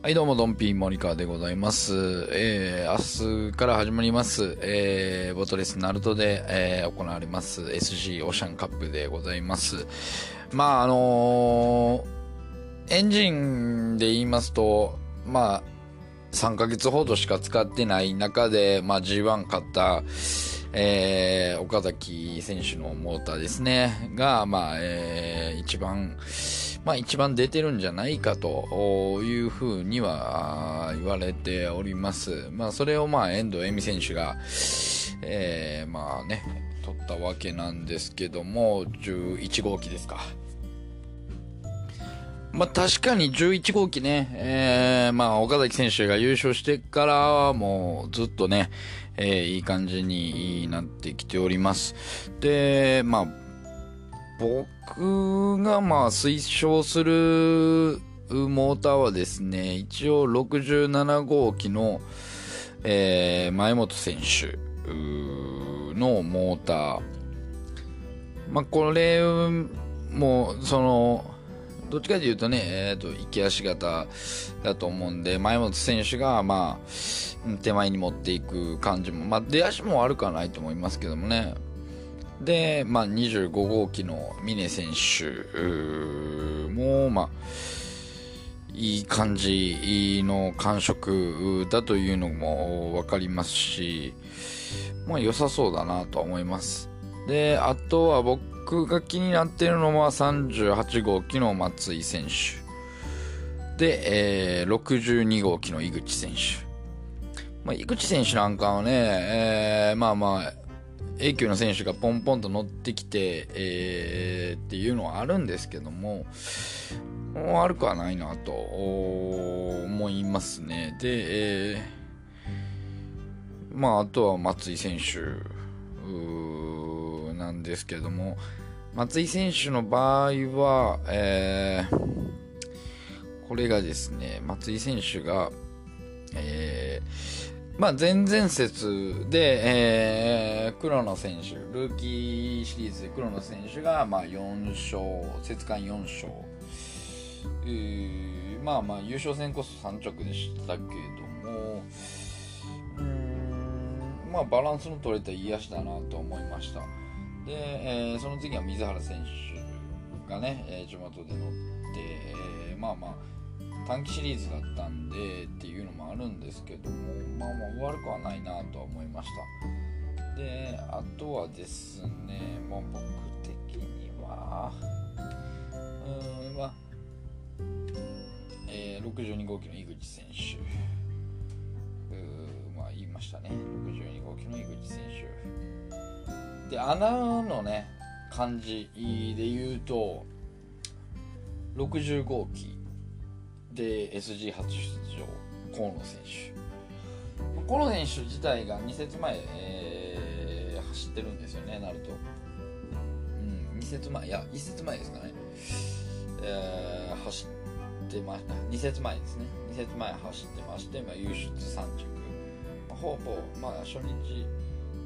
はい、どうも、ドンピーモニカでございます。えー、明日から始まります、えー、ボトレスナルトで、えー行われます SG オーシャンカップでございます。まあ、あのーエンジンで言いますと、まあ、3ヶ月ほどしか使ってない中で、まあ、G1 買った、えー、岡崎選手のモーターですね、が、まあ、えー、一番、まあ、一番出てるんじゃないかというふうには言われております。まあ、それをまあ、遠藤恵美選手が、えー、まあね、取ったわけなんですけども、11号機ですか。まあ確かに11号機ね、えー、まあ岡崎選手が優勝してからはもうずっとね、えーいい感じになってきております。で、まあ僕がまあ推奨するモーターはですね、一応67号機の、えー前本選手のモーター。まあこれもその、どっちかというとね、えっ、と、行き足型だと思うんで、前本選手が、まあ、手前に持っていく感じも、まあ、出足も悪くはないと思いますけどもね。で、まあ、25号機の峰選手も、まあ、いい感じの感触だというのも分かりますし、まあ、良さそうだなとは思います。で、あとは僕が気になっているのは38号機の松井選手。で、えー62号機の井口選手。まあ、井口選手なんかはね、えーまあまあ、A 級の選手がポンポンと乗ってきて、えーっていうのはあるんですけども、悪くはないなと思いますね。で、えーまあ、あとは松井選手なんですけども、松井選手の場合は、えーこれがですね、松井選手が、えーまあ、前々節で、えー黒野選手、ルーキーシリーズで黒野選手が、まあ、4勝、節間4勝、えーまあまあ、優勝戦こそ3着でしたけども、うんまあ、バランスの取れたいい足だなと思いました。で、えーその次は水原選手がね、えー地元で乗って、えーまあまあ、短期シリーズだったんでっていうのもあるんですけども、まあまあ悪くはないなとは思いました。で、あとはですね、もう僕的には、うーん、まあ、えー62号機の井口選手、うーまあ言いましたね、62号機の井口選手。で、穴のね、感じで言うと、60号機で SG 初出場、河野選手。河野選手自体が2節前、えー走ってるんですよね、なると。うん、2節前、いや、1節前ですかね。えー走ってました。2節前ですね。2節前走ってまして、まあ、優出3着。まあほぼ、まあ、初日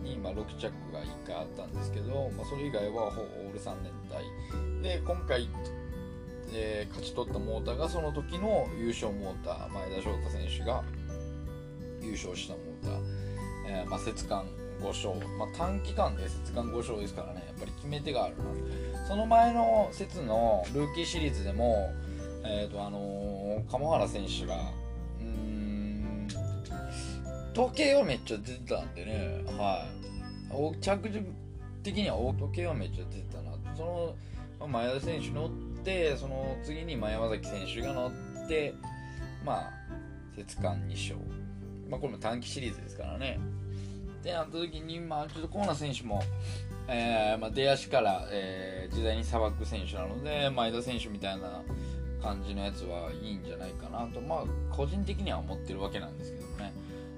に、まあ、6着が1回あったんですけど、まあ、それ以外はほぼオール3連隊。で、今回、えー勝ち取ったモーターがその時の優勝モーター、前田翔太選手が優勝したモーター、えーまあ、節間5勝、まあ、短期間で節間5勝ですからね、やっぱり決め手があるな。その前の節のルーキーシリーズでも、えーとあのー鴨原選手が、うん、時計はめっちゃ出てたんでね、はい。着順的には大時計はめっちゃ出てたな。その、前田選手乗って、その次に前山崎選手が乗って、まあ、節間2勝。まあ、これも短期シリーズですからね。ってなった時に、まあ、ちょっとコーナー選手も、えーまあ、出足から、えー時代にさばく選手なので、前田選手みたいな感じのやつはいいんじゃないかなと、まあ、個人的には思ってるわけなんですけどね。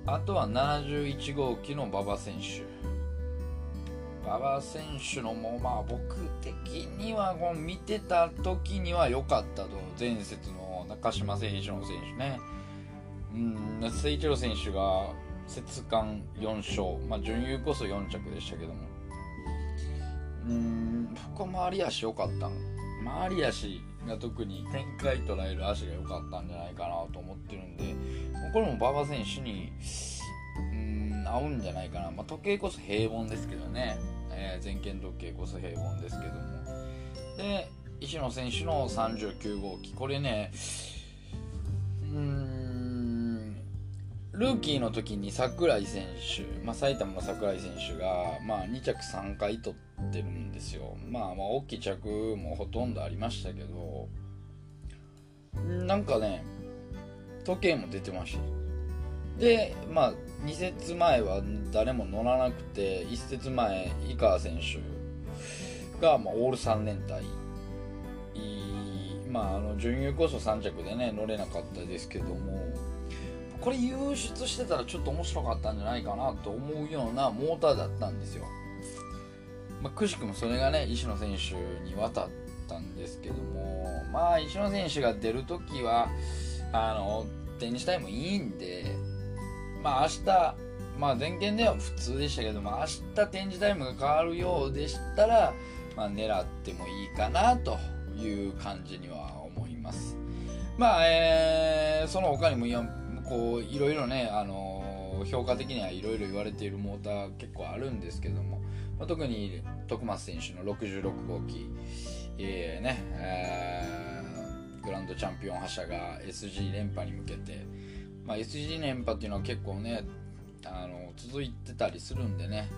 あとは71号機の馬場選手。馬場選手のも、まあ、僕的にはこう見てた時には良かったと、前節の中島選手の選手ね。うん、誠一郎選手が節間4勝、まあ、準優こそ4着でしたけども、うん、僕は回り足良かったん回り足が特に展開捉える足が良かったんじゃないかなと思ってるんでこれも馬場選手に合うんじゃないかな、まあ、時計こそ平凡ですけどね、えー、前剣時計こそ平凡ですけども。で石野選手の39号機。これねうーんルーキーの時に櫻井選手、まあ、埼玉の櫻井選手が、まあ、2着3回取ってるんですよ、まあ、まあ大きい着もほとんどありましたけど。なんかね時計も出てました。でまあ2節前は誰も乗らなくて1節前井川選手が、まあ、オール3連隊。まああの準優こそ3着でね乗れなかったですけども。これ輸出してたらちょっと面白かったんじゃないかなと思うようなモーターだったんですよ、まあ、くしくもそれがね石野選手に渡ったんですけども。まあ石野選手が出るときはあの展示タイムいいんでまあ明日まあ前見では普通でしたけども明日展示タイムが変わるようでしたら、まあ、狙ってもいいかなという感じには思います。まあえー、その他にもこういろいろね、あのー、評価的にはいろいろ言われているモーター結構あるんですけども、まあ、特に徳松選手の66号機、えーねえー、グランドチャンピオン覇者が SG 連覇に向けて、まあ、SG 連覇っていうのは結構ねあの続いてたりするんでね、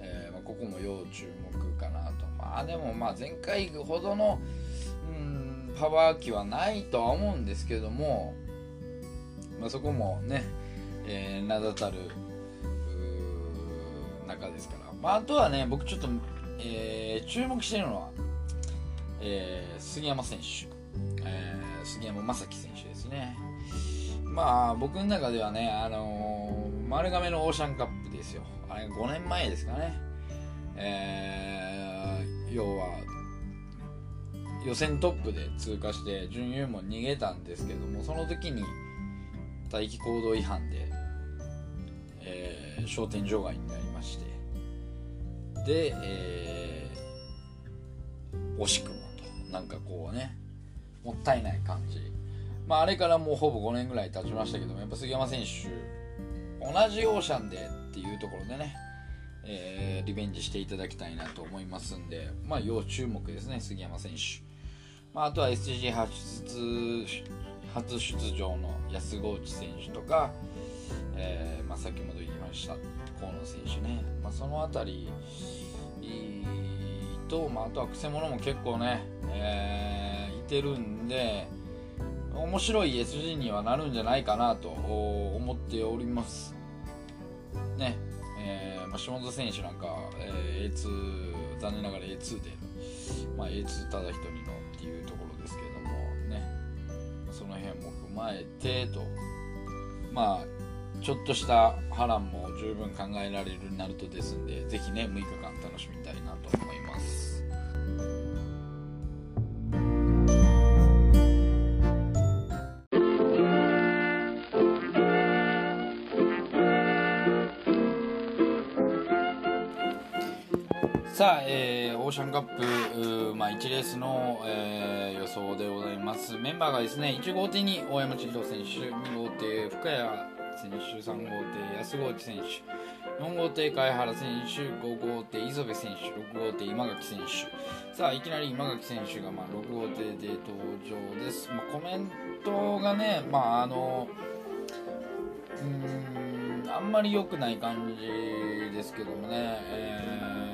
えーまあ、ここも要注目かなと。まあでもまあ前回ほどのうんパワー機はないとは思うんですけどもまあ、そこもね、えー、名だたる中ですから、まあ、あとはね僕ちょっと、えー、注目してるのは、えー、杉山選手、えー、杉山正樹選手ですね。まあ僕の中ではね、あのー、丸亀のオーシャンカップですよ。あれ5年前ですかね、えー、要は予選トップで通過して準優も逃げたんですけどもその時に待機行動違反で、えー、商店除外になりまして。で、えー、惜しくもと。なんかこうねもったいない感じ。まああれからもうほぼ5年ぐらい経ちましたけどもやっぱ杉山選手同じオーシャンでっていうところでね、えー、リベンジしていただきたいなと思いますんでまあ要注目ですね杉山選手。まあ、あとは SG 発出初出場の安河内選手とか、えーまあ、先ほど言いました河野選手ね、まあ、その辺りと、まあ、あとはくせ者も結構ね、えー、いてるんで面白い SG にはなるんじゃないかなと思っております。ね。えーまあ、下津選手なんか、えー、A2 残念ながら A2 で、まあ、A2 ただ一人のっていうところですけどもね。その辺も踏まえてと。まあちょっとした波乱も十分考えられるナルトですんで是非ね6日間楽しみたいなと思います。さあ、えー、オーシャンカップ、まあ、1レースの、えー、予想でございます。メンバーがですね1号艇に大山千尋選手2号艇深谷選手3号艇安河内選手4号艇貝原選手5号艇磯部選手6号艇今垣選手。さあいきなり今垣選手が、まあ、6号艇で登場です、まあ、コメントがねまああのうんあんまり良くない感じですけどもね、えー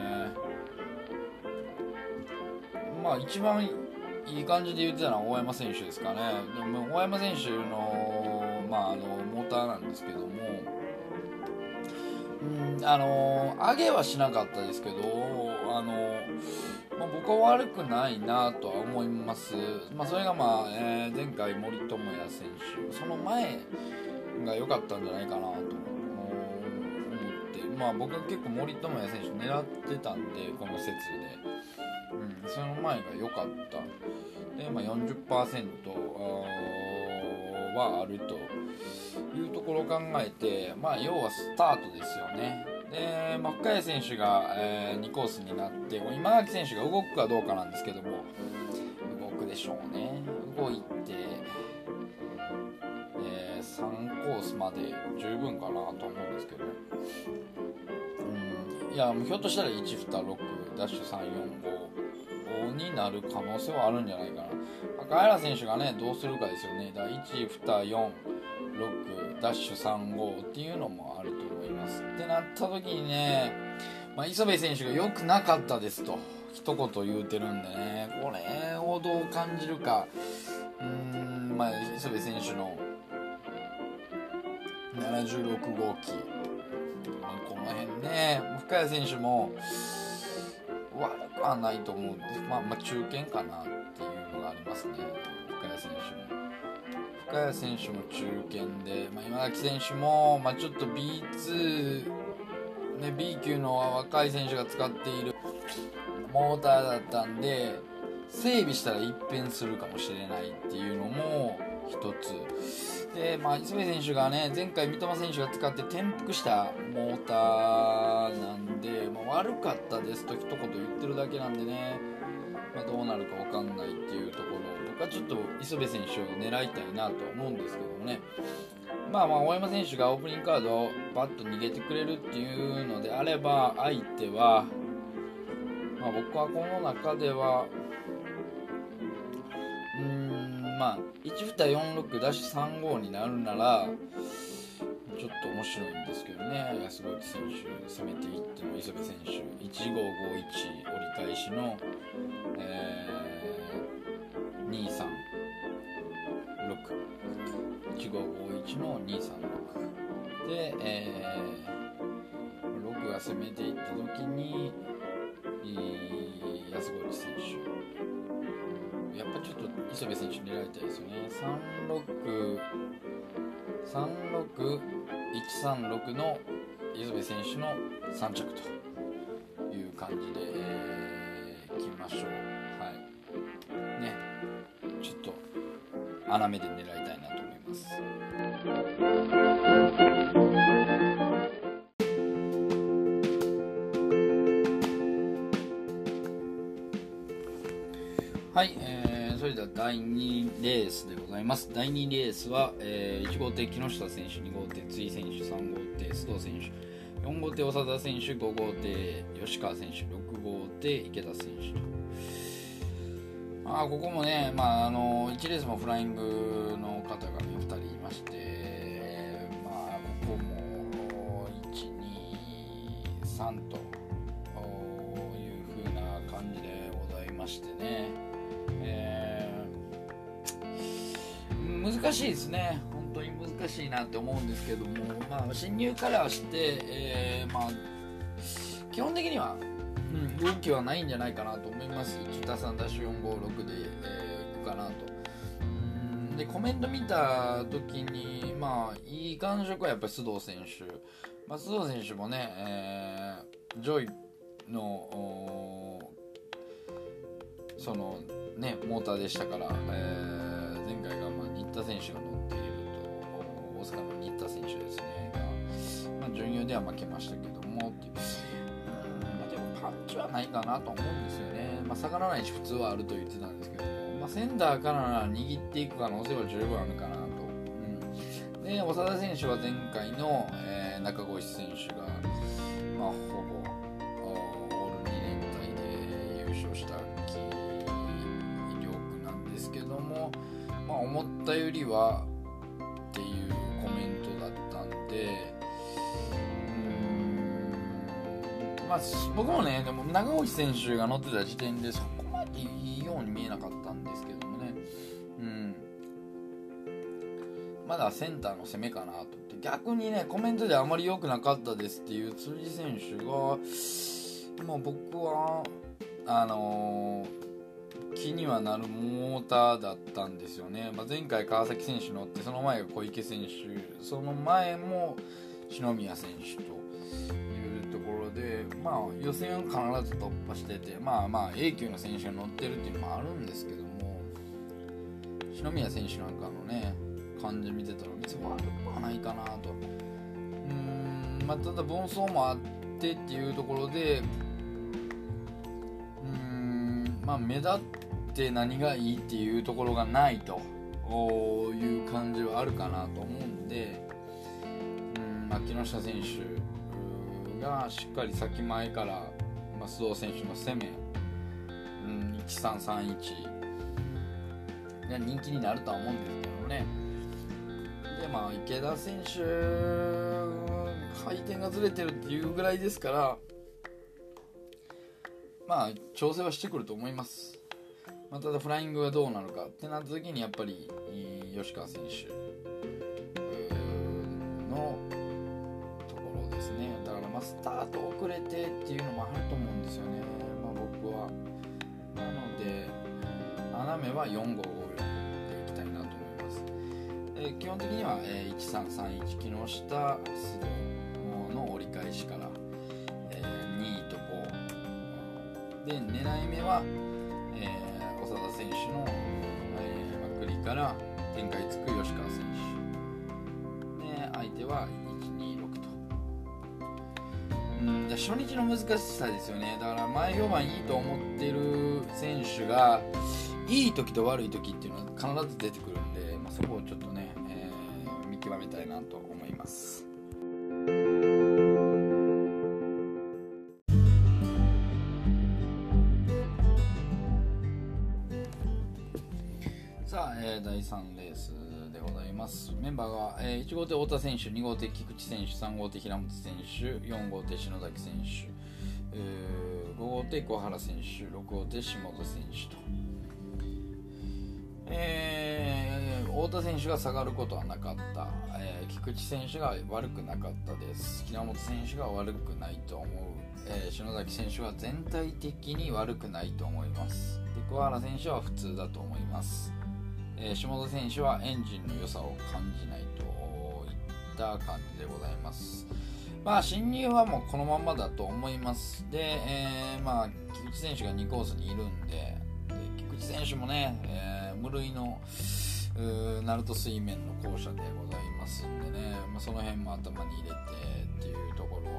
まあ一番いい感じで言ってたのは大山選手ですかね。でも大山選手の,、まあ、あのモーターなんですけども。うんあの上げはしなかったですけどあの、まあ、僕は悪くないなとは思います、まあ、それが、まあえー、前回森友哉選手その前が良かったんじゃないかなと思ってまあ僕は結構森友哉選手狙ってたんでこの説で。うん、その前が良かった。で、まあ40、はあるというところを考えて、まあ、要はスタートですよね。で、まあ、深谷選手が、えー、2コースになって今垣選手が動くかどうかなんですけども動く、でしょうね。動いて、えー、3コースまで十分かなと思うんですけど。うんいやひょっとしたら126ダッシュ345になる可能性はあるんじゃないかな。赤原選手がねどうするかですよね。だ124 6ダッシュ35っていうのもあると思います。ってなった時にね、まあ、磯部選手が良くなかったですと一言言うてるんでねこれをどう感じるか。うーんまあ磯部選手の76号機。この辺ね深谷選手もはないと思うんです。まあまあ中堅かなっていうのがありますね。深谷選手も。深谷選手も中堅で、まあ、今崎選手も、まあ、ちょっと B2、ね、B 級の若い選手が使っているモーターだったんで整備したら一変するかもしれないっていうのも一つ。で、まあ、磯部選手がね前回三笘選手が使って転覆したモーターなんで、まあ、悪かったですと一言言ってるだけなんでね、まあ、どうなるか分かんないっていうところ僕はちょっと磯部選手を狙いたいなと思うんですけどもね。まあまあ大山選手がオープニングカードをバッと逃げてくれるっていうのであれば相手はまあ、僕はこの中ではまあ1246-35になるならちょっと面白いんですけどね。安越選手攻めていっても磯部選手1551折り返しの、えー、236 1551の236で、えー、6が攻めていった時に安越選手。やっぱちょっと磯部選手狙いたいですよね。3636136の磯部選手の3着という感じで、えー、いきましょう。はい。ね。ちょっと穴目で狙いたいなと思います。はい、えー、は第2レースでございます。第2レースは、えー、1号艇木下選手、2号艇辻選手、3号艇須藤選手、4号艇長田選手、5号艇吉川選手、6号艇池田選手と。まあ、ここもね、まあ、あの1レースもフライングの難しいですね。本当に難しいなって思うんですけども、まあ、進入からして、えー、まあ、基本的には、うん、動きはないんじゃないかなと思います。123ダッシュ456で、えー、いくかなと。うんでコメント見た時にまあいい感触はやっぱり須藤選手、まあ、須藤選手もね、えー、ジョイのそのねモーターでしたから、えー、田選手が乗っていると大阪の新田選手ですね。が、まあ、準優では負けましたけどもっていう。まあ、でもパンチはないかなと思うんですよね、まあ、下がらないし普通はあると言ってたんですけども、まあ、センターからなら握っていく可能性は十分あるかなと、うん、で長田選手は前回の、えー、中越選手が、まあ、ほぼオール2連隊で優勝したまあ、思ったよりはっていうコメントだったんでうんまあ僕もねでも長越選手が乗ってた時点でそこまでいいように見えなかったんですけどもね。うん。まだセンターの攻めかなと。思って逆にねコメントであまり良くなかったですっていう辻選手がまあ僕はあのー気にはなるモーターだったんですよね、まあ、前回川崎選手乗ってその前が小池選手その前も篠宮選手というところで、まあ、予選を必ず突破しててまあまあ A 級の選手が乗ってるっていうのもあるんですけども篠宮選手なんかのね感じ見てたら別に悪くはないかなと。うんまあただ盆走もあってっていうところでまあ目立っって何がいいっていうところがないという感じはあるかなと思うんで、うんまあ、木下選手がしっかり先前から、まあ、須藤選手の攻め、うん、1331が人気になるとは思うんですけどね。でまあ池田選手回転がずれてるっていうぐらいですからまあ調整はしてくると思います、まあ、ただフライングがどうなのかってなった時にやっぱり吉川選手のところですね。だからまあスタート遅れてっていうのもあると思うんですよね、まあ、僕は。なので斜めは4号え基本的には、え、1331木下須藤の折り返しから、え、2位と5で狙い目は、えー、長田選手の、えー、まくりから展開つく吉川選手。で相手は126と。うん。初日の難しさですよね。だから前評判いいと思ってる選手がいい時と悪い時っていうのは必ず出てくるんで、まあ、そこをちょっとねえ。見極めたいなと思います。ます。メンバーが、えー、1号艇太田選手2号艇菊池選手3号艇平本選手4号艇篠崎選手、えー、5号艇小原選手6号艇下田選手と。えー、太田選手が下がることはなかった、えー、菊池選手が悪くなかったです。平本選手が悪くないと思う、えー、篠崎選手は全体的に悪くないと思います。で小原選手は普通だと思います、え下田選手はエンジンの良さを感じないといった感じでございます。まあ侵入はもうこのままだと思います。で、えまあ菊池選手が2コースにいるんでで菊池選手もね、えー無類の鳴門水面の校舎でございますんでね、まあ、その辺も頭に入れてっていうところ。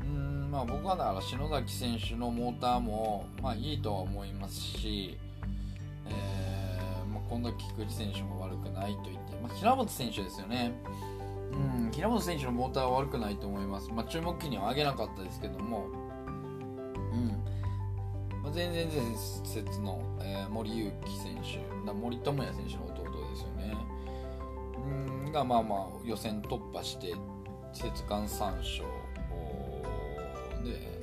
うんまあ僕はだから篠崎選手のモーターもまあいいとは思いますし、今度菊池選手も悪くないと言って、まあ、平本選手ですよね。うん平本選手のモーターは悪くないと思います、まあ、注目機には上げなかったですけども。うん。まあ、全然前節の、えー、森勇輝選手。森友哉選手の弟ですよね。うんがまあまあ予選突破して節間3勝で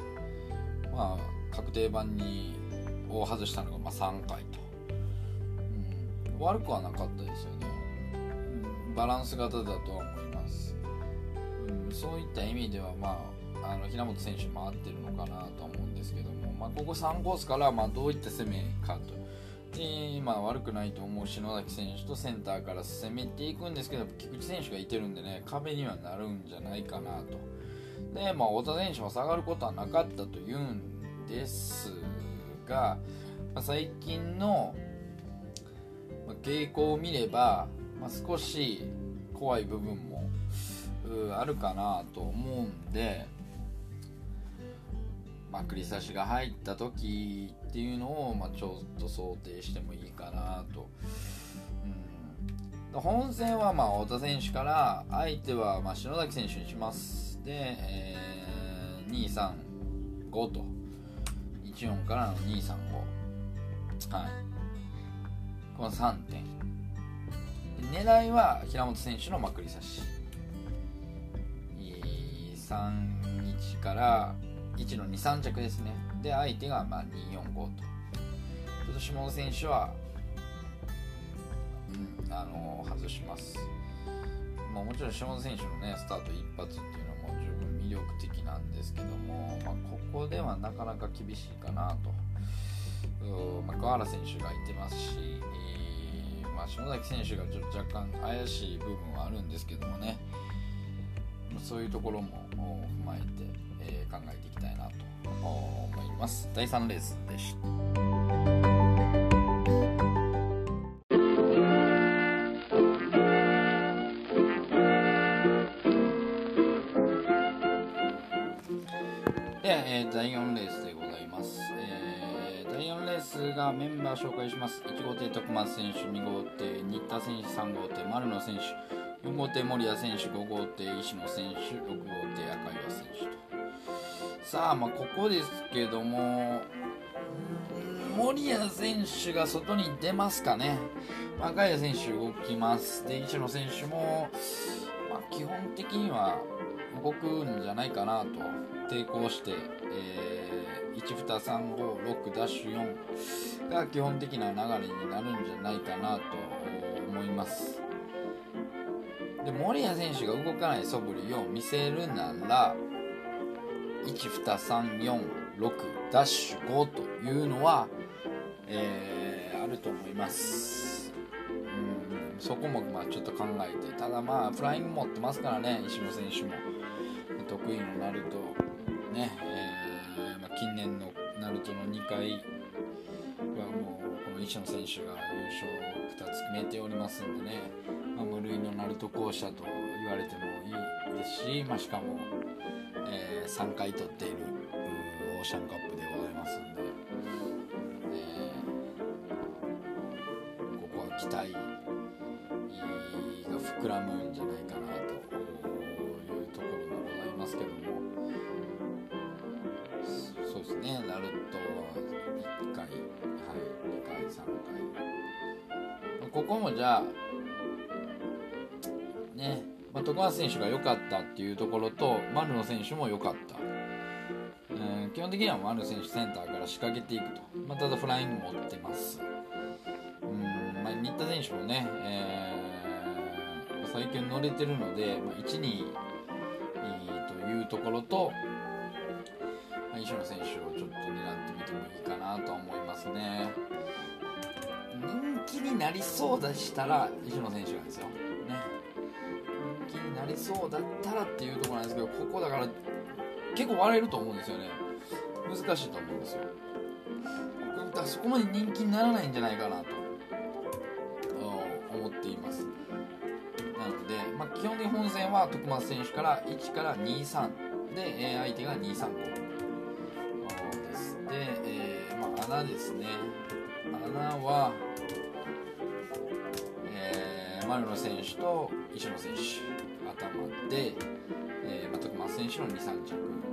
まあ確定版にを外したのがまあ3回と、悪くはなかったですよね、うん、バランス型だとは思います、うん、そういった意味ではまああの平本選手も合ってるのかなと思うんですけどもまあ、ここ3コースからまあどういった攻めかと。でまあ、悪くないと思う篠崎選手とセンターから攻めていくんですけど菊池選手がいてるんでね壁にはなるんじゃないかなと。で、まあ、太田選手も下がることはなかったというんですが、まあ、最近の傾向を見れば、まあ、少し怖い部分もあるかなと思うんでまくり差しが入った時っていうのを、まあ、ちょっと想定してもいいかなと。うん、本戦はまあ太田選手から相手はまあ篠崎選手にします。で、えー、235と14からの235はいこの3点。狙いは平本選手のまくり差し。31から1の23着ですね。で相手がまあ245とちょっと下野選手は、うん、あの外します、まあ、もちろん下野選手のねスタート一発っていうのも十分魅力的なんですけども、まあ、ここではなかなか厳しいかなと。まあ、桑原選手がいてますし、えー、まあ、下崎選手がちょっと若干怪しい部分はあるんですけどもね、そういうところも踏まえて、えー、考えていきたいなと思います。第3レースでした、第4レースでございます、えー、第4レースがメンバー紹介します。1号艇徳松選手2号艇新田選手3号艇丸野選手4号艇守谷選手5号艇石野選手6号艇赤岩選手と。さあまあここですけども守谷選手が外に出ますかね。赤谷選手動きます。で石野選手も、まあ、基本的には動くんじゃないかなと抵抗して、えー、12356ダッシュ4が基本的な流れになるんじゃないかなと思います。で森谷選手が動かない素振りを見せるなら12346ダッシュ5というのは、えー、あると思います。うんそこもまあちょっと考えてただまあフライング持ってますからね石野選手も。得意のナルトね、近年のナルトの2回はもうこの石野選手が優勝を2つ決めておりますんでね、まあ、無類のナルト校舎と言われてもいいですし、まあ、しかも、えー、3回取っているオーシャンカップでございますんで、えー、ここは期待が膨らむんじゃないかなまですねナルトは1回はい2回3回。ここもじゃあね、まあ、徳川選手が良かったっていうところと丸野選手も良かった、えー、基本的には丸野選手センターから仕掛けていくと、まあ、ただフライング持ってます。うん、まあ、新田選手もね、えー、最近乗れてるので、まあ、1、2というところと、ま、石野選手をちょっと狙ってみてもいいかなとは思いますね。人気になりそうでしたら石野選手なんですよ、ね、人気になりそうだったらっていうところなんですけどここだから結構割れると思うんですよね。難しいと思うんですよ。だからそこまで人気にならないんじゃないかなと。思っています。なので、まあ、基本的に本戦は徳松選手から1から23で、相手が235穴ですね。穴は、えー、丸野選手と石野選手頭で、えーまあ、徳松選手の23着。うん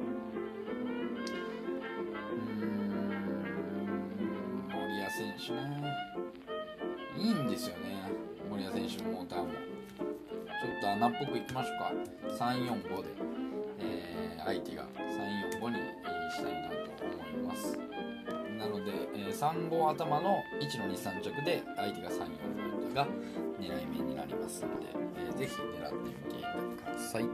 森谷選手ね。いいんですよね。森谷選手のモーターも。ちょっと穴っぽくいきましょうか。345で、えー、相手が345にしたいなと思います。なので、えー、35頭の1の23着で相手が345が狙い目になりますので、えー、ぜひ狙ってみてください。